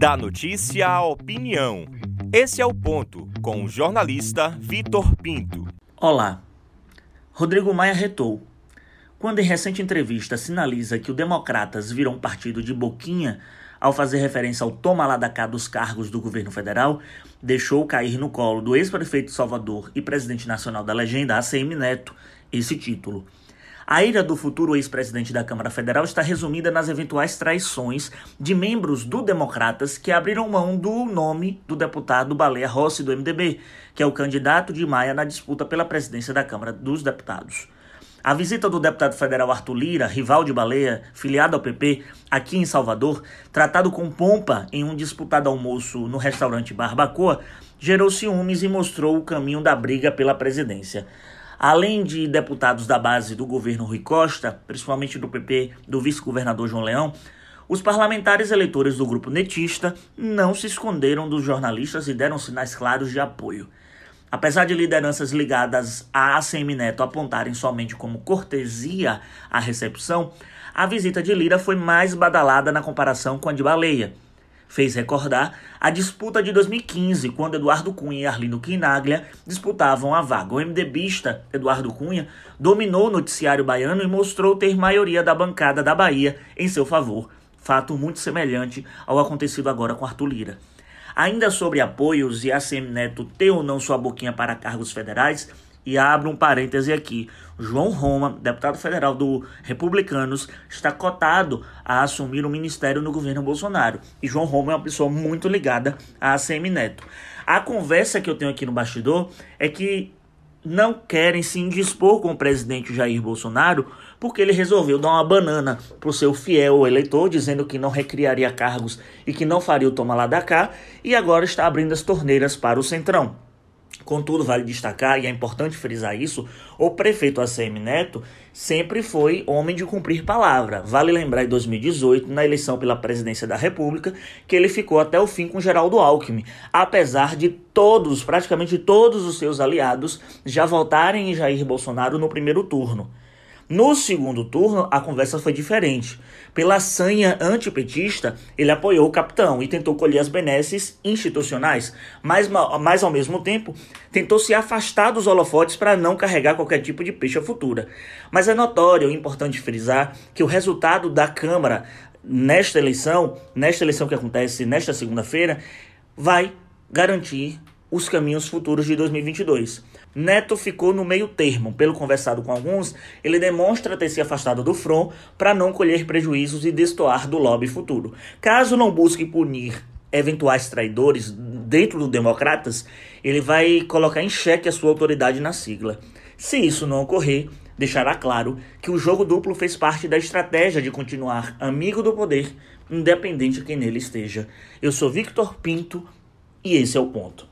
Da notícia à opinião. Esse é o ponto com o jornalista Vitor Pinto. Olá. Rodrigo Maia retou. Quando em recente entrevista sinaliza que o Democratas viram um partido de boquinha ao fazer referência ao toma lá da cá dos cargos do governo federal, deixou cair no colo do ex-prefeito de Salvador e presidente nacional da legenda, ACM Neto, esse título. A ira do futuro ex-presidente da Câmara Federal está resumida nas eventuais traições de membros do Democratas que abriram mão do nome do deputado Baleia Rossi do MDB, que é o candidato de Maia na disputa pela presidência da Câmara dos Deputados. A visita do deputado federal Arthur Lira, rival de Baleia, filiado ao PP, aqui em Salvador, tratado com pompa em um disputado almoço no restaurante Barbacoa, gerou ciúmes e mostrou o caminho da briga pela presidência. Além de deputados da base do governo Rui Costa, principalmente do PP do vice-governador João Leão, os parlamentares eleitores do grupo netista não se esconderam dos jornalistas e deram sinais claros de apoio. Apesar de lideranças ligadas à ACM Neto apontarem somente como cortesia a recepção, a visita de Lira foi mais badalada na comparação com a de Baleia fez recordar a disputa de 2015, quando Eduardo Cunha e Arlindo Quinaglia disputavam a vaga. O MDBista Eduardo Cunha dominou o noticiário baiano e mostrou ter maioria da bancada da Bahia em seu favor, fato muito semelhante ao acontecido agora com Arthur Lira. Ainda sobre apoios e a Neto ter ou não sua boquinha para cargos federais, e abro um parêntese aqui. João Roma, deputado federal do Republicanos, está cotado a assumir o ministério no governo Bolsonaro. E João Roma é uma pessoa muito ligada a ACM Neto. A conversa que eu tenho aqui no bastidor é que não querem se indispor com o presidente Jair Bolsonaro porque ele resolveu dar uma banana para o seu fiel eleitor, dizendo que não recriaria cargos e que não faria o toma lá da cá, e agora está abrindo as torneiras para o Centrão. Contudo, vale destacar, e é importante frisar isso, o prefeito ACM Neto sempre foi homem de cumprir palavra. Vale lembrar em 2018, na eleição pela presidência da República, que ele ficou até o fim com Geraldo Alckmin, apesar de todos, praticamente todos os seus aliados, já votarem em Jair Bolsonaro no primeiro turno. No segundo turno, a conversa foi diferente. Pela sanha antipetista, ele apoiou o capitão e tentou colher as benesses institucionais, mas, mas ao mesmo tempo tentou se afastar dos holofotes para não carregar qualquer tipo de pecha futura. Mas é notório e importante frisar que o resultado da Câmara nesta eleição, nesta eleição que acontece nesta segunda-feira, vai garantir os caminhos futuros de 2022. Neto ficou no meio termo. Pelo conversado com alguns, ele demonstra ter se afastado do front para não colher prejuízos e destoar do lobby futuro. Caso não busque punir eventuais traidores dentro do Democratas, ele vai colocar em xeque a sua autoridade na sigla. Se isso não ocorrer, deixará claro que o jogo duplo fez parte da estratégia de continuar amigo do poder, independente de quem nele esteja. Eu sou Victor Pinto e esse é o ponto.